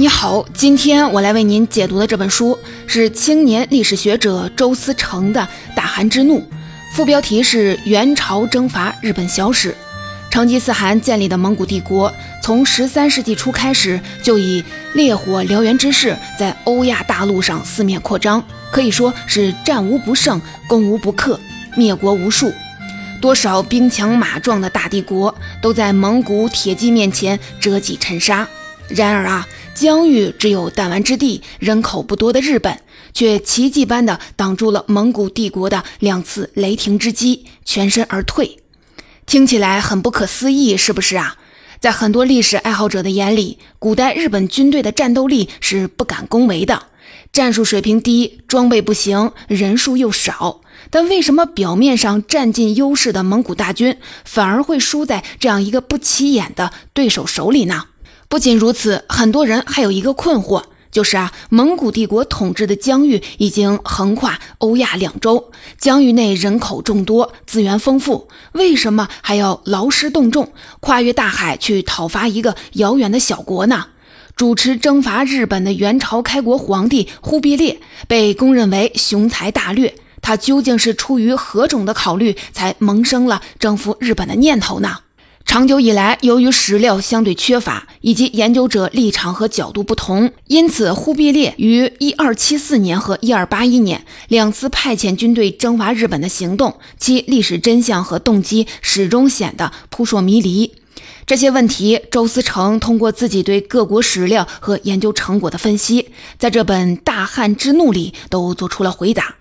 你好，今天我来为您解读的这本书是青年历史学者周思成的《大汗之怒》，副标题是“元朝征伐日本小史”。成吉思汗建立的蒙古帝国，从十三世纪初开始就以烈火燎原之势在欧亚大陆上四面扩张，可以说是战无不胜、攻无不克，灭国无数。多少兵强马壮的大帝国都在蒙古铁骑面前折戟沉沙。然而啊，疆域只有弹丸之地，人口不多的日本，却奇迹般的挡住了蒙古帝国的两次雷霆之击，全身而退。听起来很不可思议，是不是啊？在很多历史爱好者的眼里，古代日本军队的战斗力是不敢恭维的，战术水平低，装备不行，人数又少。但为什么表面上占尽优势的蒙古大军，反而会输在这样一个不起眼的对手手里呢？不仅如此，很多人还有一个困惑，就是啊，蒙古帝国统治的疆域已经横跨欧亚两洲，疆域内人口众多，资源丰富，为什么还要劳师动众，跨越大海去讨伐一个遥远的小国呢？主持征伐日本的元朝开国皇帝忽必烈被公认为雄才大略，他究竟是出于何种的考虑，才萌生了征服日本的念头呢？长久以来，由于史料相对缺乏，以及研究者立场和角度不同，因此忽必烈于一二七四年和一二八一年两次派遣军队征伐日本的行动，其历史真相和动机始终显得扑朔迷离。这些问题，周思成通过自己对各国史料和研究成果的分析，在这本《大汉之怒》里都做出了回答。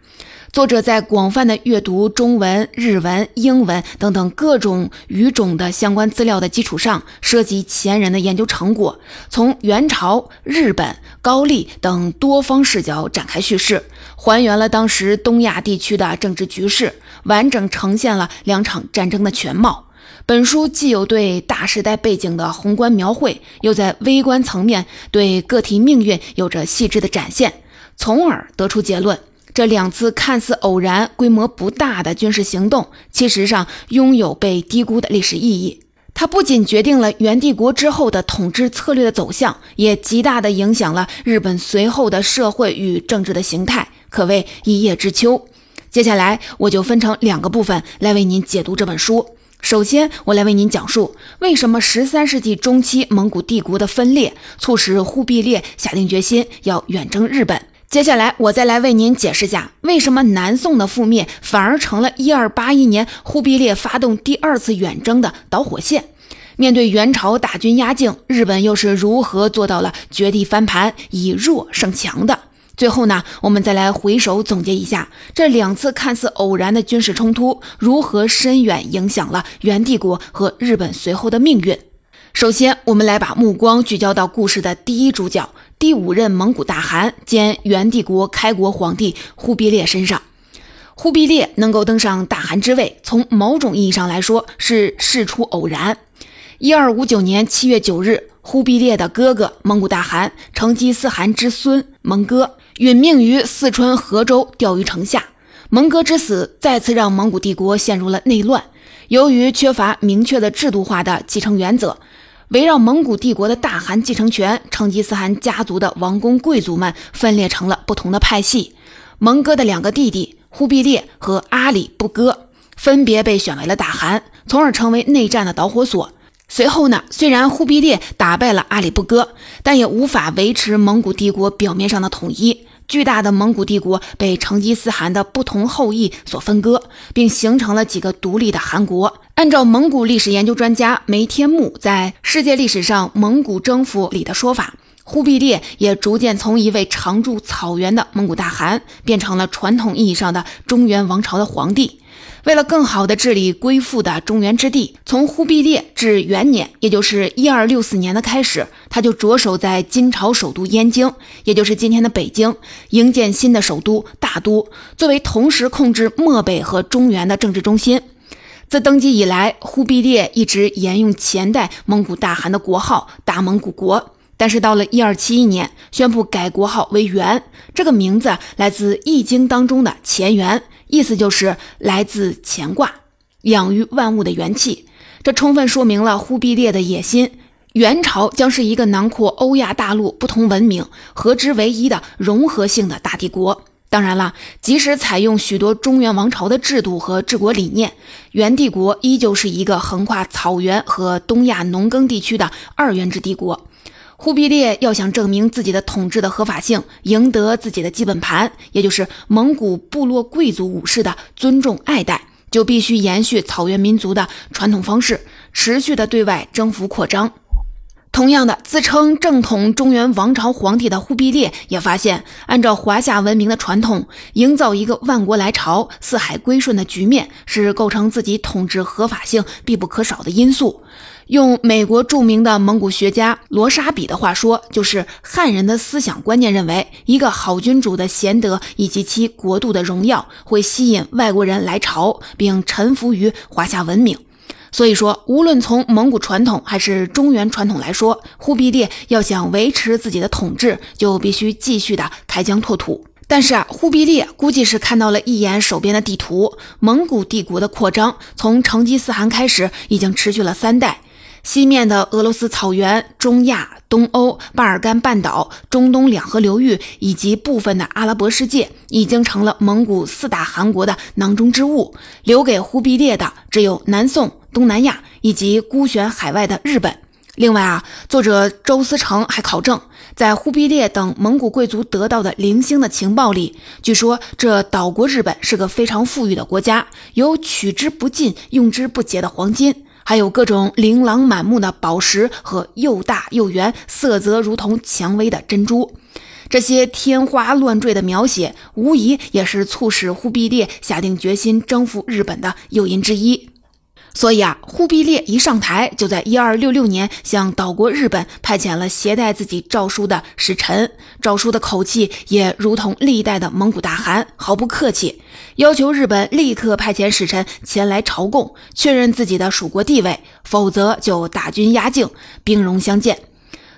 作者在广泛的阅读中文、日文、英文等等各种语种的相关资料的基础上，涉及前人的研究成果，从元朝、日本、高丽等多方视角展开叙事，还原了当时东亚地区的政治局势，完整呈现了两场战争的全貌。本书既有对大时代背景的宏观描绘，又在微观层面对个体命运有着细致的展现，从而得出结论。这两次看似偶然、规模不大的军事行动，其实上拥有被低估的历史意义。它不仅决定了元帝国之后的统治策略的走向，也极大地影响了日本随后的社会与政治的形态，可谓一叶知秋。接下来，我就分成两个部分来为您解读这本书。首先，我来为您讲述为什么十三世纪中期蒙古帝国的分裂，促使忽必烈下定决心要远征日本。接下来，我再来为您解释下，为什么南宋的覆灭反而成了一二八一年忽必烈发动第二次远征的导火线。面对元朝大军压境，日本又是如何做到了绝地翻盘，以弱胜强的？最后呢，我们再来回首总结一下这两次看似偶然的军事冲突，如何深远影响了元帝国和日本随后的命运。首先，我们来把目光聚焦到故事的第一主角。第五任蒙古大汗兼元帝国开国皇帝忽必烈身上，忽必烈能够登上大汗之位，从某种意义上来说是事出偶然。一二五九年七月九日，忽必烈的哥哥蒙古大汗成吉思汗之孙蒙哥殒命于四川河州钓鱼城下。蒙哥之死再次让蒙古帝国陷入了内乱，由于缺乏明确的制度化的继承原则。围绕蒙古帝国的大汗继承权，成吉思汗家族的王公贵族们分裂成了不同的派系。蒙哥的两个弟弟忽必烈和阿里不哥分别被选为了大汗，从而成为内战的导火索。随后呢，虽然忽必烈打败了阿里不哥，但也无法维持蒙古帝国表面上的统一。巨大的蒙古帝国被成吉思汗的不同后裔所分割，并形成了几个独立的汗国。按照蒙古历史研究专家梅天木在《世界历史上蒙古征服》里的说法，忽必烈也逐渐从一位常驻草原的蒙古大汗，变成了传统意义上的中原王朝的皇帝。为了更好地治理归附的中原之地，从忽必烈至元年，也就是一二六四年的开始，他就着手在金朝首都燕京，也就是今天的北京，营建新的首都大都，作为同时控制漠北和中原的政治中心。自登基以来，忽必烈一直沿用前代蒙古大汗的国号大蒙古国，但是到了一二七一年，宣布改国号为元，这个名字来自《易经》当中的乾元。意思就是来自乾卦，养育万物的元气。这充分说明了忽必烈的野心。元朝将是一个囊括欧亚大陆不同文明、合之为一的融合性的大帝国。当然了，即使采用许多中原王朝的制度和治国理念，元帝国依旧是一个横跨草原和东亚农耕地区的二元制帝国。忽必烈要想证明自己的统治的合法性，赢得自己的基本盘，也就是蒙古部落贵族武士的尊重爱戴，就必须延续草原民族的传统方式，持续的对外征服扩张。同样的，自称正统中原王朝皇帝的忽必烈也发现，按照华夏文明的传统，营造一个万国来朝、四海归顺的局面，是构成自己统治合法性必不可少的因素。用美国著名的蒙古学家罗沙比的话说，就是汉人的思想观念认为，一个好君主的贤德以及其国度的荣耀，会吸引外国人来朝，并臣服于华夏文明。所以说，无论从蒙古传统还是中原传统来说，忽必烈要想维持自己的统治，就必须继续的开疆拓土。但是啊，忽必烈估计是看到了一眼手边的地图，蒙古帝国的扩张从成吉思汗开始，已经持续了三代。西面的俄罗斯草原、中亚、东欧、巴尔干半岛、中东两河流域以及部分的阿拉伯世界，已经成了蒙古四大汗国的囊中之物。留给忽必烈的只有南宋、东南亚以及孤悬海外的日本。另外啊，作者周思成还考证，在忽必烈等蒙古贵族得到的零星的情报里，据说这岛国日本是个非常富裕的国家，有取之不尽、用之不竭的黄金。还有各种琳琅满目的宝石和又大又圆、色泽如同蔷薇的珍珠，这些天花乱坠的描写，无疑也是促使忽必烈下定决心征服日本的诱因之一。所以啊，忽必烈一上台，就在一二六六年向岛国日本派遣了携带自己诏书的使臣。诏书的口气也如同历代的蒙古大汗，毫不客气，要求日本立刻派遣使臣前来朝贡，确认自己的属国地位，否则就大军压境，兵戎相见。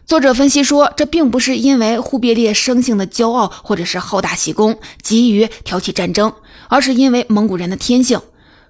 作者分析说，这并不是因为忽必烈生性的骄傲，或者是好大喜功，急于挑起战争，而是因为蒙古人的天性。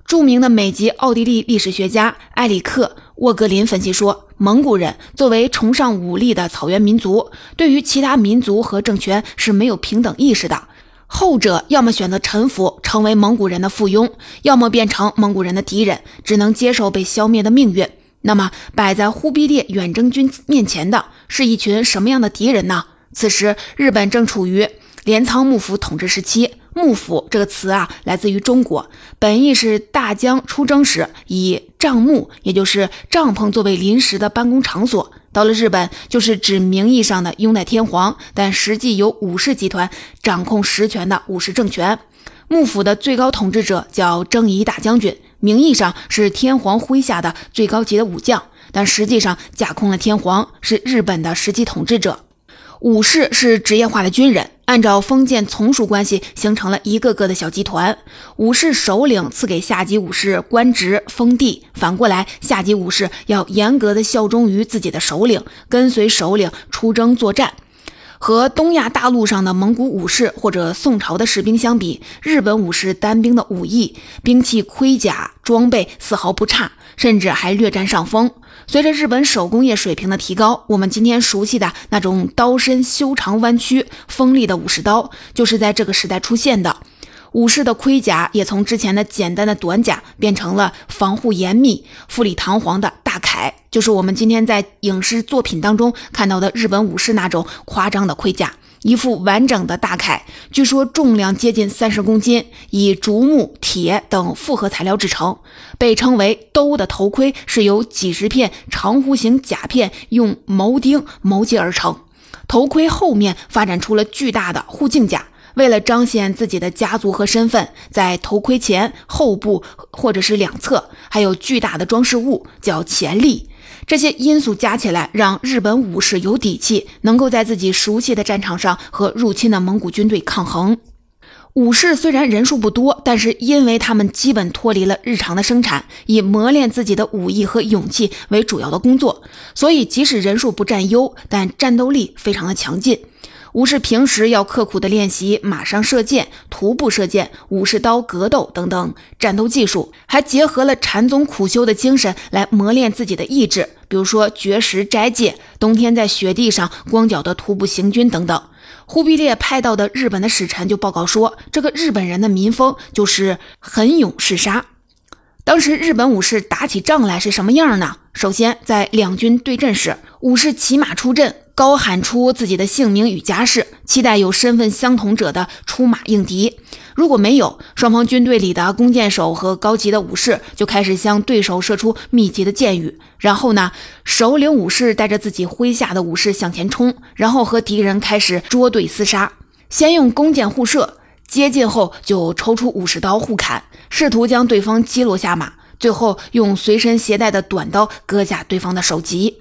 著名的美籍奥地利历史学家埃里克·沃格林分析说，蒙古人作为崇尚武力的草原民族，对于其他民族和政权是没有平等意识的。后者要么选择臣服，成为蒙古人的附庸，要么变成蒙古人的敌人，只能接受被消灭的命运。那么，摆在忽必烈远征军面前的是一群什么样的敌人呢？此时，日本正处于镰仓幕府统治时期。幕府这个词啊，来自于中国，本意是大将出征时以帐幕，也就是帐篷作为临时的办公场所。到了日本，就是指名义上的拥戴天皇，但实际由武士集团掌控实权的武士政权。幕府的最高统治者叫征夷大将军，名义上是天皇麾下的最高级的武将，但实际上架空了天皇，是日本的实际统治者。武士是职业化的军人。按照封建从属关系，形成了一个个的小集团。武士首领赐给下级武士官职封地，反过来，下级武士要严格的效忠于自己的首领，跟随首领出征作战。和东亚大陆上的蒙古武士或者宋朝的士兵相比，日本武士单兵的武艺、兵器、盔甲装备丝毫不差，甚至还略占上风。随着日本手工业水平的提高，我们今天熟悉的那种刀身修长、弯曲、锋利的武士刀，就是在这个时代出现的。武士的盔甲也从之前的简单的短甲，变成了防护严密、富丽堂皇的大铠，就是我们今天在影视作品当中看到的日本武士那种夸张的盔甲。一副完整的大铠，据说重量接近三十公斤，以竹木、铁等复合材料制成，被称为“兜”的头盔是由几十片长弧形甲片用铆钉铆接而成。头盔后面发展出了巨大的护颈甲，为了彰显自己的家族和身份，在头盔前后部或者是两侧还有巨大的装饰物，叫前立。这些因素加起来，让日本武士有底气，能够在自己熟悉的战场上和入侵的蒙古军队抗衡。武士虽然人数不多，但是因为他们基本脱离了日常的生产，以磨练自己的武艺和勇气为主要的工作，所以即使人数不占优，但战斗力非常的强劲。武士平时要刻苦的练习马上射箭、徒步射箭、武士刀格斗等等战斗技术，还结合了禅宗苦修的精神来磨练自己的意志，比如说绝食斋戒，冬天在雪地上光脚的徒步行军等等。忽必烈派到的日本的使臣就报告说，这个日本人的民风就是狠勇嗜杀。当时日本武士打起仗来是什么样呢？首先，在两军对阵时，武士骑马出阵，高喊出自己的姓名与家世，期待有身份相同者的出马应敌。如果没有，双方军队里的弓箭手和高级的武士就开始向对手射出密集的箭雨。然后呢，首领武士带着自己麾下的武士向前冲，然后和敌人开始捉对厮杀。先用弓箭互射，接近后就抽出武士刀互砍，试图将对方击落下马。最后用随身携带的短刀割下对方的首级。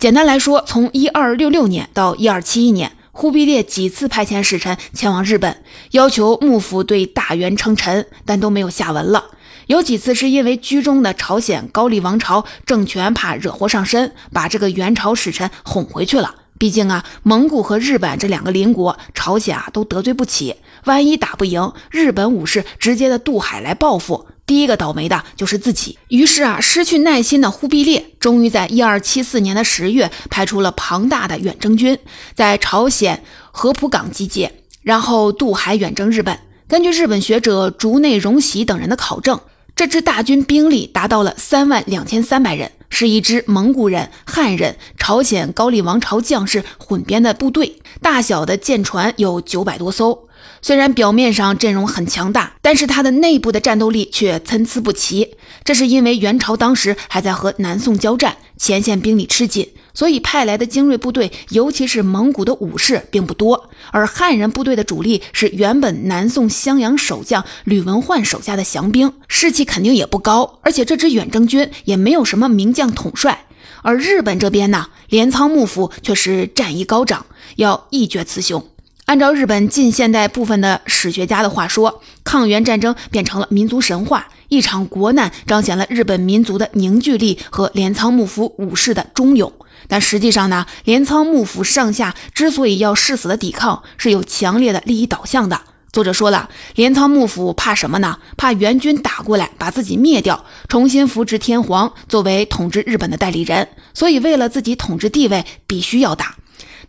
简单来说，从一二六六年到一二七一年，忽必烈几次派遣使臣前往日本，要求幕府对大元称臣，但都没有下文了。有几次是因为居中的朝鲜高丽王朝政权怕惹祸上身，把这个元朝使臣哄回去了。毕竟啊，蒙古和日本这两个邻国，朝鲜啊都得罪不起。万一打不赢，日本武士直接的渡海来报复。第一个倒霉的就是自己。于是啊，失去耐心的忽必烈终于在一二七四年的十月派出了庞大的远征军，在朝鲜合浦港集结，然后渡海远征日本。根据日本学者竹内荣喜等人的考证，这支大军兵力达到了三万两千三百人，是一支蒙古人、汉人、朝鲜高丽王朝将士混编的部队，大小的舰船有九百多艘。虽然表面上阵容很强大，但是他的内部的战斗力却参差不齐。这是因为元朝当时还在和南宋交战，前线兵力吃紧，所以派来的精锐部队，尤其是蒙古的武士并不多。而汉人部队的主力是原本南宋襄阳守将吕文焕手下的降兵，士气肯定也不高。而且这支远征军也没有什么名将统帅。而日本这边呢，镰仓幕府却是战意高涨，要一决雌雄。按照日本近现代部分的史学家的话说，抗元战争变成了民族神话，一场国难彰显了日本民族的凝聚力和镰仓幕府武士的忠勇。但实际上呢，镰仓幕府上下之所以要誓死的抵抗，是有强烈的利益导向的。作者说了，镰仓幕府怕什么呢？怕元军打过来把自己灭掉，重新扶植天皇作为统治日本的代理人。所以为了自己统治地位，必须要打。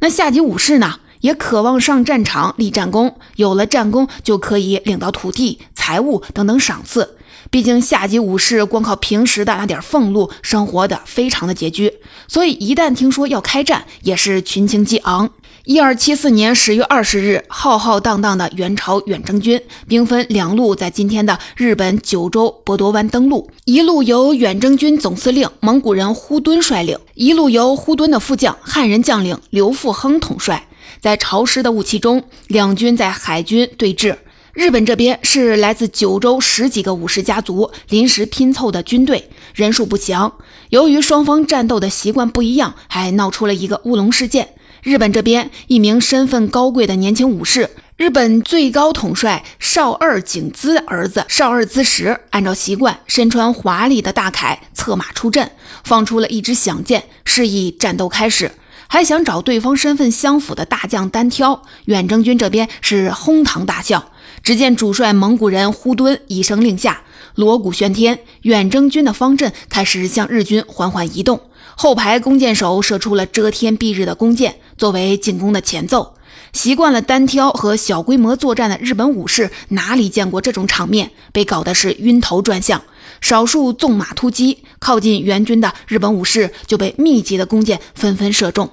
那下级武士呢？也渴望上战场立战功，有了战功就可以领到土地、财物等等赏赐。毕竟下级武士光靠平时的那点俸禄，生活的非常的拮据，所以一旦听说要开战，也是群情激昂。一二七四年十月二十日，浩浩荡荡的元朝远征军兵分两路，在今天的日本九州博多湾登陆。一路由远征军总司令蒙古人呼敦率领，一路由呼敦的副将汉人将领刘富亨统帅。在潮湿的雾气中，两军在海军对峙。日本这边是来自九州十几个武士家族临时拼凑的军队，人数不详。由于双方战斗的习惯不一样，还闹出了一个乌龙事件。日本这边一名身份高贵的年轻武士，日本最高统帅少二景资儿子少二资时，按照习惯身穿华丽的大铠，策马出阵，放出了一支响箭，示意战斗开始。还想找对方身份相符的大将单挑，远征军这边是哄堂大笑。只见主帅蒙古人呼敦一声令下，锣鼓喧天，远征军的方阵开始向日军缓缓移动。后排弓箭手射出了遮天蔽日的弓箭，作为进攻的前奏。习惯了单挑和小规模作战的日本武士哪里见过这种场面，被搞得是晕头转向。少数纵马突击，靠近援军的日本武士就被密集的弓箭纷纷射中。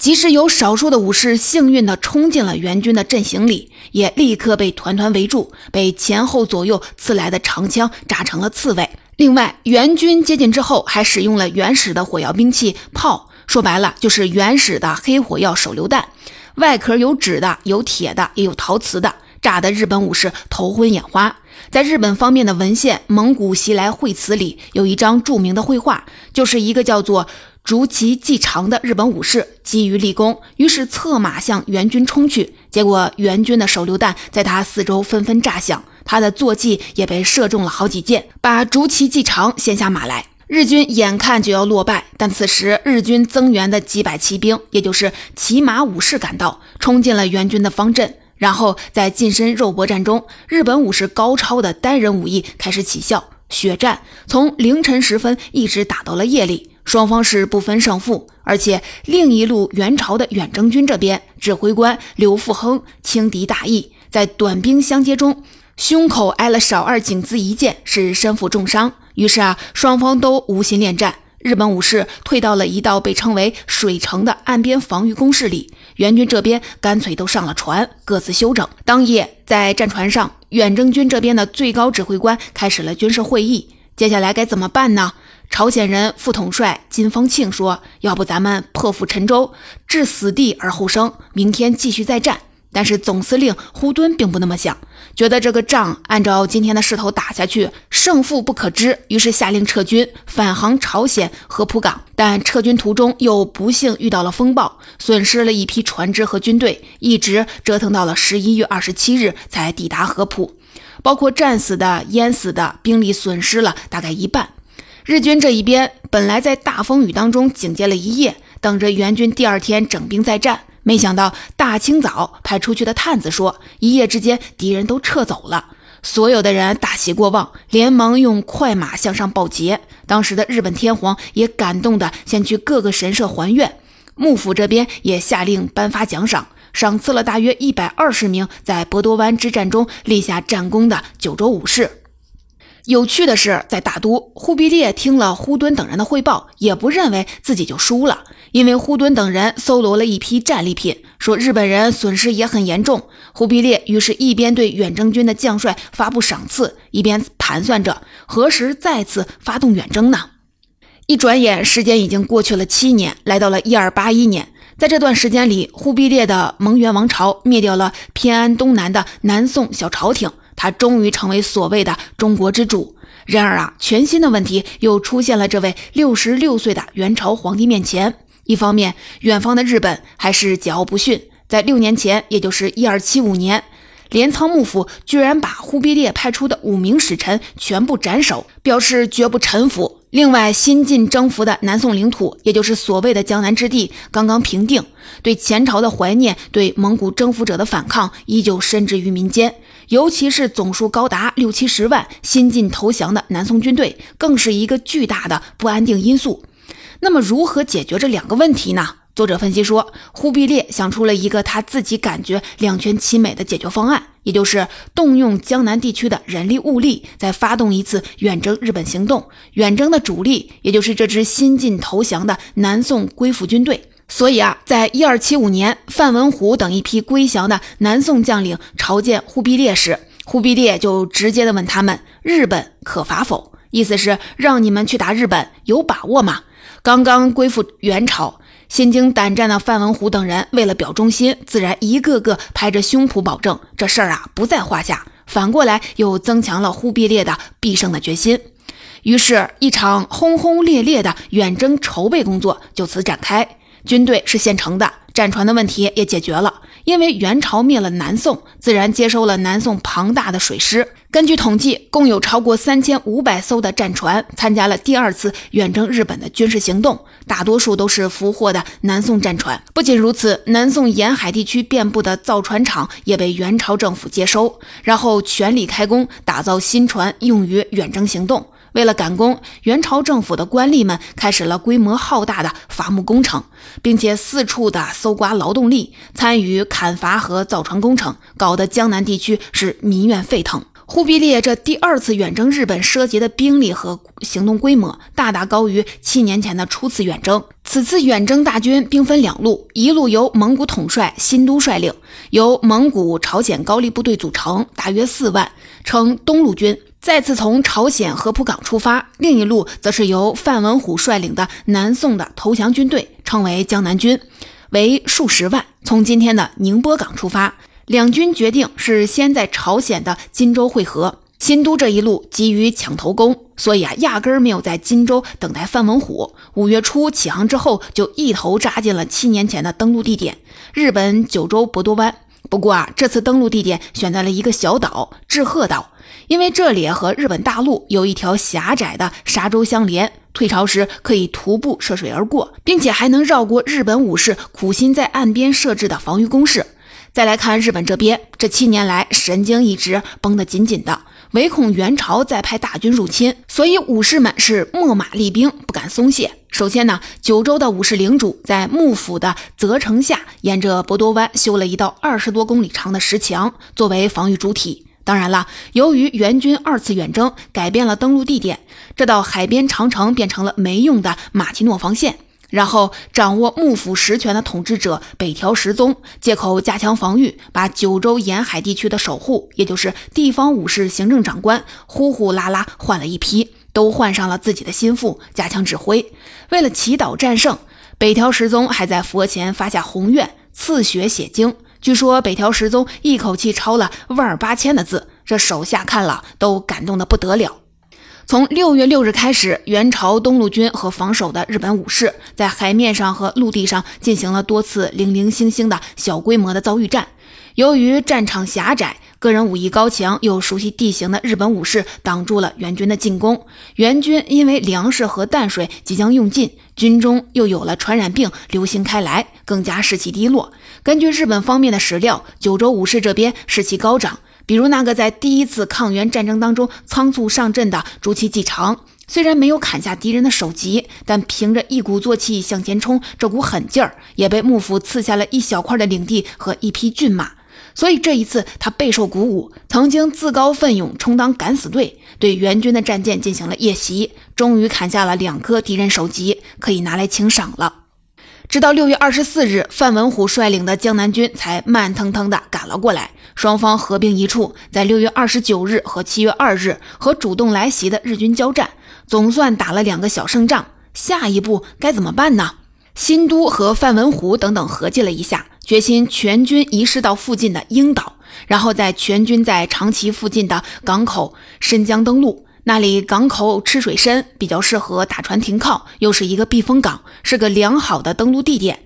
即使有少数的武士幸运地冲进了援军的阵型里，也立刻被团团围住，被前后左右刺来的长枪扎成了刺猬。另外，援军接近之后，还使用了原始的火药兵器炮，说白了就是原始的黑火药手榴弹，外壳有纸的，有铁的，也有陶瓷的，炸得日本武士头昏眼花。在日本方面的文献《蒙古袭来会词》里，有一张著名的绘画，就是一个叫做。竹崎继长的日本武士急于立功，于是策马向援军冲去。结果援军的手榴弹在他四周纷纷炸响，他的坐骑也被射中了好几箭，把竹崎继长掀下马来。日军眼看就要落败，但此时日军增援的几百骑兵，也就是骑马武士赶到，冲进了援军的方阵。然后在近身肉搏战中，日本武士高超的单人武艺开始起效，血战从凌晨时分一直打到了夜里，双方是不分胜负。而且另一路元朝的远征军这边，指挥官刘富亨轻敌大意，在短兵相接中，胸口挨了少二井子一箭，是身负重伤。于是啊，双方都无心恋战。日本武士退到了一道被称为“水城”的岸边防御工事里，援军这边干脆都上了船，各自休整。当夜，在战船上，远征军这边的最高指挥官开始了军事会议。接下来该怎么办呢？朝鲜人副统帅金方庆说：“要不咱们破釜沉舟，置死地而后生，明天继续再战。”但是总司令呼敦并不那么想，觉得这个仗按照今天的势头打下去，胜负不可知，于是下令撤军，返航朝鲜合浦港。但撤军途中又不幸遇到了风暴，损失了一批船只和军队，一直折腾到了十一月二十七日才抵达合浦，包括战死的、淹死的，兵力损失了大概一半。日军这一边本来在大风雨当中警戒了一夜，等着援军第二天整兵再战。没想到大清早派出去的探子说，一夜之间敌人都撤走了。所有的人大喜过望，连忙用快马向上报捷。当时的日本天皇也感动的先去各个神社还愿，幕府这边也下令颁发奖赏，赏赐了大约一百二十名在博多湾之战中立下战功的九州武士。有趣的是，在大都，忽必烈听了呼敦等人的汇报，也不认为自己就输了。因为呼敦等人搜罗了一批战利品，说日本人损失也很严重。忽必烈于是一边对远征军的将帅发布赏赐，一边盘算着何时再次发动远征呢？一转眼，时间已经过去了七年，来到了一二八一年。在这段时间里，忽必烈的蒙元王朝灭掉了偏安东南的南宋小朝廷，他终于成为所谓的中国之主。然而啊，全新的问题又出现了这位六十六岁的元朝皇帝面前。一方面，远方的日本还是桀骜不驯，在六年前，也就是一二七五年，镰仓幕府居然把忽必烈派出的五名使臣全部斩首，表示绝不臣服。另外，新晋征服的南宋领土，也就是所谓的江南之地，刚刚平定，对前朝的怀念，对蒙古征服者的反抗，依旧深植于民间。尤其是总数高达六七十万新晋投降的南宋军队，更是一个巨大的不安定因素。那么，如何解决这两个问题呢？作者分析说，忽必烈想出了一个他自己感觉两全其美的解决方案，也就是动用江南地区的人力物力，再发动一次远征日本行动。远征的主力，也就是这支新晋投降的南宋归附军队。所以啊，在一二七五年，范文虎等一批归降的南宋将领朝见忽必烈时，忽必烈就直接的问他们：“日本可伐否？”意思是让你们去打日本，有把握吗？刚刚归附元朝、心惊胆战的范文虎等人，为了表忠心，自然一个个拍着胸脯保证这事儿啊不在话下。反过来又增强了忽必烈的必胜的决心。于是，一场轰轰烈烈的远征筹备工作就此展开。军队是现成的，战船的问题也解决了。因为元朝灭了南宋，自然接收了南宋庞大的水师。根据统计，共有超过三千五百艘的战船参加了第二次远征日本的军事行动，大多数都是俘获的南宋战船。不仅如此，南宋沿海地区遍布的造船厂也被元朝政府接收，然后全力开工打造新船，用于远征行动。为了赶工，元朝政府的官吏们开始了规模浩大的伐木工程，并且四处的搜刮劳动力，参与砍伐和造船工程，搞得江南地区是民怨沸腾。忽必烈这第二次远征日本涉及的兵力和行动规模，大大高于七年前的初次远征。此次远征大军兵分两路，一路由蒙古统帅新都率领，由蒙古、朝鲜高丽部队组成，大约四万，称东路军。再次从朝鲜合浦港出发，另一路则是由范文虎率领的南宋的投降军队，称为江南军，为数十万，从今天的宁波港出发。两军决定是先在朝鲜的金州会合。新都这一路急于抢头功，所以啊，压根儿没有在金州等待范文虎。五月初起航之后，就一头扎进了七年前的登陆地点——日本九州博多湾。不过啊，这次登陆地点选在了一个小岛——志贺岛。因为这里和日本大陆有一条狭窄的沙洲相连，退潮时可以徒步涉水而过，并且还能绕过日本武士苦心在岸边设置的防御工事。再来看日本这边，这七年来神经一直绷得紧紧的，唯恐元朝再派大军入侵，所以武士们是秣马厉兵，不敢松懈。首先呢，九州的武士领主在幕府的责成下，沿着博多湾修了一道二十多公里长的石墙，作为防御主体。当然了，由于元军二次远征改变了登陆地点，这道海边长城变成了没用的马奇诺防线。然后，掌握幕府实权的统治者北条时宗借口加强防御，把九州沿海地区的守护，也就是地方武士、行政长官，呼呼啦啦换了一批，都换上了自己的心腹，加强指挥。为了祈祷战胜，北条时宗还在佛前发下宏愿，赐血写经。据说北条时宗一口气抄了万八千的字，这手下看了都感动得不得了。从六月六日开始，元朝东路军和防守的日本武士在海面上和陆地上进行了多次零零星星的小规模的遭遇战。由于战场狭窄，个人武艺高强又熟悉地形的日本武士挡住了元军的进攻。元军因为粮食和淡水即将用尽，军中又有了传染病流行开来，更加士气低落。根据日本方面的史料，九州武士这边士气高涨。比如那个在第一次抗元战争当中仓促上阵的朱祁继长，虽然没有砍下敌人的首级，但凭着一鼓作气向前冲这股狠劲儿，也被幕府赐下了一小块的领地和一匹骏马。所以这一次他备受鼓舞，曾经自告奋勇充当敢死队，对元军的战舰进行了夜袭，终于砍下了两颗敌人首级，可以拿来请赏了。直到六月二十四日，范文虎率领的江南军才慢腾腾地赶了过来。双方合兵一处，在六月二十九日和七月二日和主动来袭的日军交战，总算打了两个小胜仗。下一步该怎么办呢？新都和范文虎等等合计了一下，决心全军移师到附近的鹰岛，然后在全军在长崎附近的港口申江登陆。那里港口吃水深，比较适合打船停靠，又是一个避风港，是个良好的登陆地点。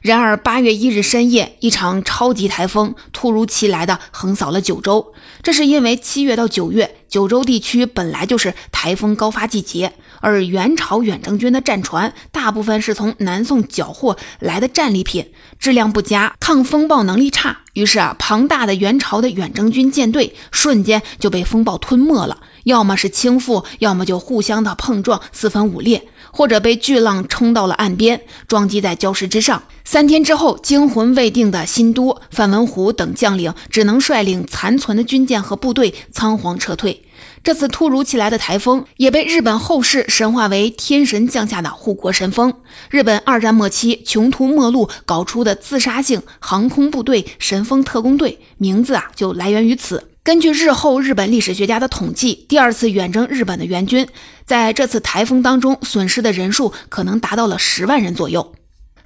然而，八月一日深夜，一场超级台风突如其来的横扫了九州。这是因为七月到九月，九州地区本来就是台风高发季节，而元朝远征军的战船大部分是从南宋缴获来的战利品，质量不佳，抗风暴能力差。于是啊，庞大的元朝的远征军舰队瞬间就被风暴吞没了，要么是倾覆，要么就互相的碰撞，四分五裂。或者被巨浪冲到了岸边，撞击在礁石之上。三天之后，惊魂未定的新都范文虎等将领只能率领残存的军舰和部队仓皇撤退。这次突如其来的台风也被日本后世神化为天神降下的护国神风。日本二战末期穷途末路搞出的自杀性航空部队——神风特工队，名字啊就来源于此。根据日后日本历史学家的统计，第二次远征日本的援军，在这次台风当中损失的人数可能达到了十万人左右。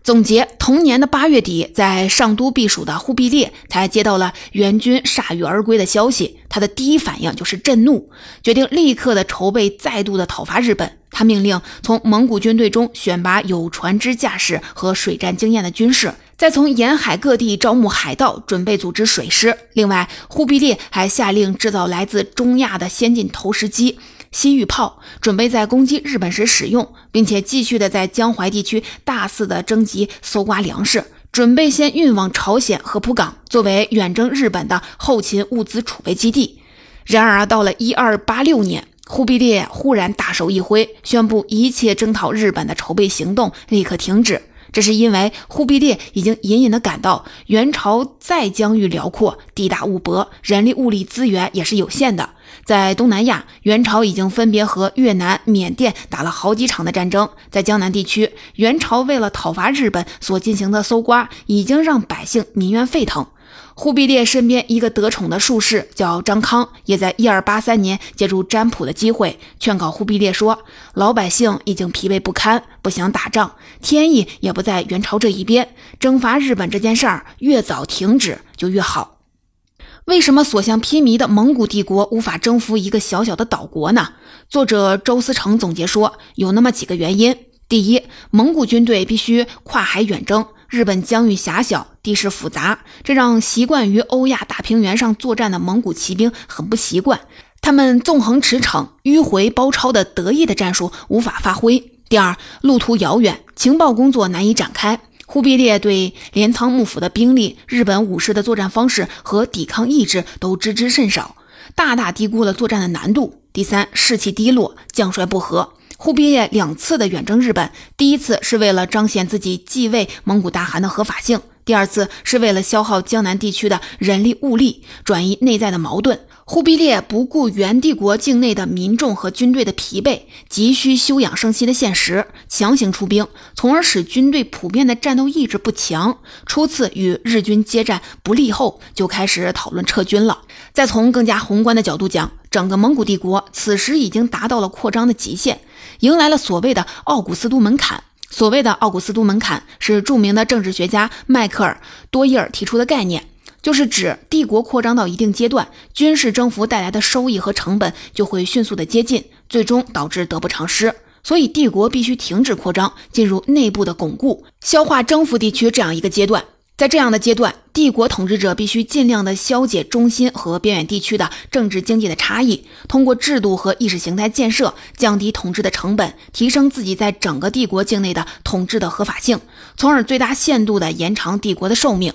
总结：同年的八月底，在上都避暑的忽必烈才接到了援军铩羽而归的消息，他的第一反应就是震怒，决定立刻的筹备再度的讨伐日本。他命令从蒙古军队中选拔有船只驾驶和水战经验的军士。再从沿海各地招募海盗，准备组织水师。另外，忽必烈还下令制造来自中亚的先进投石机、西域炮，准备在攻击日本时使用，并且继续的在江淮地区大肆的征集、搜刮粮食，准备先运往朝鲜和浦港，作为远征日本的后勤物资储备基地。然而，到了一二八六年，忽必烈忽然大手一挥，宣布一切征讨日本的筹备行动立刻停止。这是因为忽必烈已经隐隐的感到元朝再疆域辽阔，地大物博，人力物力资源也是有限的。在东南亚，元朝已经分别和越南、缅甸打了好几场的战争。在江南地区，元朝为了讨伐日本所进行的搜刮，已经让百姓民怨沸腾。忽必烈身边一个得宠的术士叫张康，也在一二八三年借助占卜的机会劝告忽必烈说：“老百姓已经疲惫不堪，不想打仗，天意也不在元朝这一边，征伐日本这件事儿越早停止就越好。”为什么所向披靡的蒙古帝国无法征服一个小小的岛国呢？作者周思成总结说，有那么几个原因：第一，蒙古军队必须跨海远征。日本疆域狭小，地势复杂，这让习惯于欧亚大平原上作战的蒙古骑兵很不习惯。他们纵横驰骋、迂回包抄的得意的战术无法发挥。第二，路途遥远，情报工作难以展开。忽必烈对镰仓幕府的兵力、日本武士的作战方式和抵抗意志都知之甚少，大大低估了作战的难度。第三，士气低落，将帅不和。忽必烈两次的远征日本，第一次是为了彰显自己继位蒙古大汗的合法性，第二次是为了消耗江南地区的人力物力，转移内在的矛盾。忽必烈不顾元帝国境内的民众和军队的疲惫，急需休养生息的现实，强行出兵，从而使军队普遍的战斗意志不强。初次与日军接战不利后，就开始讨论撤军了。再从更加宏观的角度讲，整个蒙古帝国此时已经达到了扩张的极限。迎来了所谓的奥古斯都门槛。所谓的奥古斯都门槛是著名的政治学家迈克尔多伊尔提出的概念，就是指帝国扩张到一定阶段，军事征服带来的收益和成本就会迅速的接近，最终导致得不偿失。所以帝国必须停止扩张，进入内部的巩固、消化征服地区这样一个阶段。在这样的阶段，帝国统治者必须尽量的消解中心和边远地区的政治经济的差异，通过制度和意识形态建设降低统治的成本，提升自己在整个帝国境内的统治的合法性，从而最大限度的延长帝国的寿命。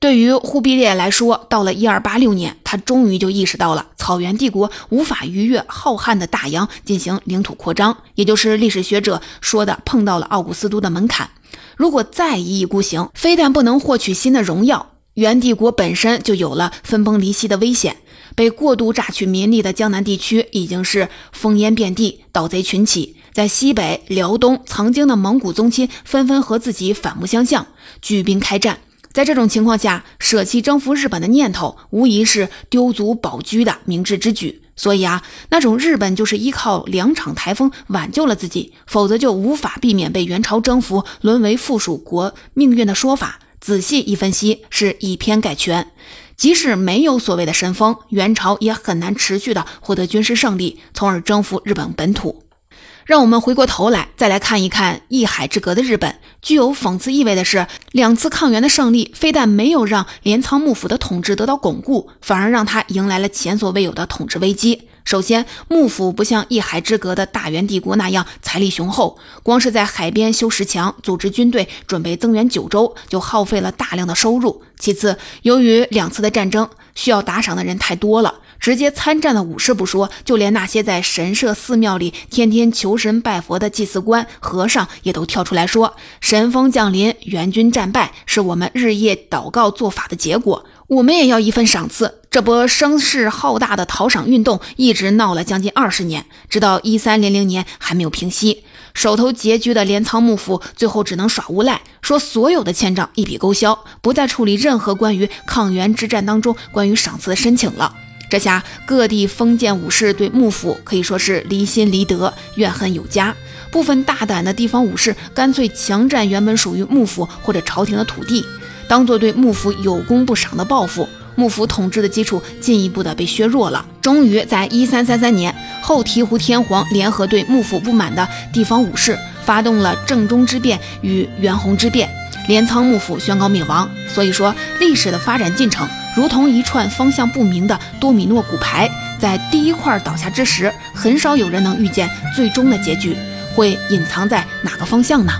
对于忽必烈来说，到了一二八六年，他终于就意识到了草原帝国无法逾越浩瀚的大洋进行领土扩张，也就是历史学者说的碰到了奥古斯都的门槛。如果再一意孤行，非但不能获取新的荣耀，元帝国本身就有了分崩离析的危险。被过度榨取民力的江南地区已经是烽烟遍地，盗贼群起。在西北、辽东，曾经的蒙古宗亲纷纷和自己反目相向，举兵开战。在这种情况下，舍弃征服日本的念头，无疑是丢卒保车的明智之举。所以啊，那种日本就是依靠两场台风挽救了自己，否则就无法避免被元朝征服，沦为附属国命运的说法，仔细一分析，是以偏概全。即使没有所谓的神风，元朝也很难持续的获得军事胜利，从而征服日本本土。让我们回过头来，再来看一看一海之隔的日本。具有讽刺意味的是，两次抗元的胜利，非但没有让镰仓幕府的统治得到巩固，反而让他迎来了前所未有的统治危机。首先，幕府不像一海之隔的大元帝国那样财力雄厚，光是在海边修石墙、组织军队、准备增援九州，就耗费了大量的收入。其次，由于两次的战争需要打赏的人太多了。直接参战的武士不说，就连那些在神社寺庙里天天求神拜佛的祭祀官、和尚，也都跳出来说：“神风降临，援军战败，是我们日夜祷告做法的结果，我们也要一份赏赐。”这波声势浩大的讨赏运动一直闹了将近二十年，直到一三零零年还没有平息。手头拮据的镰仓幕府最后只能耍无赖，说所有的欠账一笔勾销，不再处理任何关于抗元之战当中关于赏赐的申请了。这下各地封建武士对幕府可以说是离心离德，怨恨有加。部分大胆的地方武士干脆强占原本属于幕府或者朝廷的土地，当做对幕府有功不赏的报复。幕府统治的基础进一步的被削弱了。终于在一三三三年，后醍醐天皇联合对幕府不满的地方武士，发动了正中之变与元弘之变，镰仓幕府宣告灭亡。所以说，历史的发展进程。如同一串方向不明的多米诺骨牌，在第一块倒下之时，很少有人能预见最终的结局会隐藏在哪个方向呢？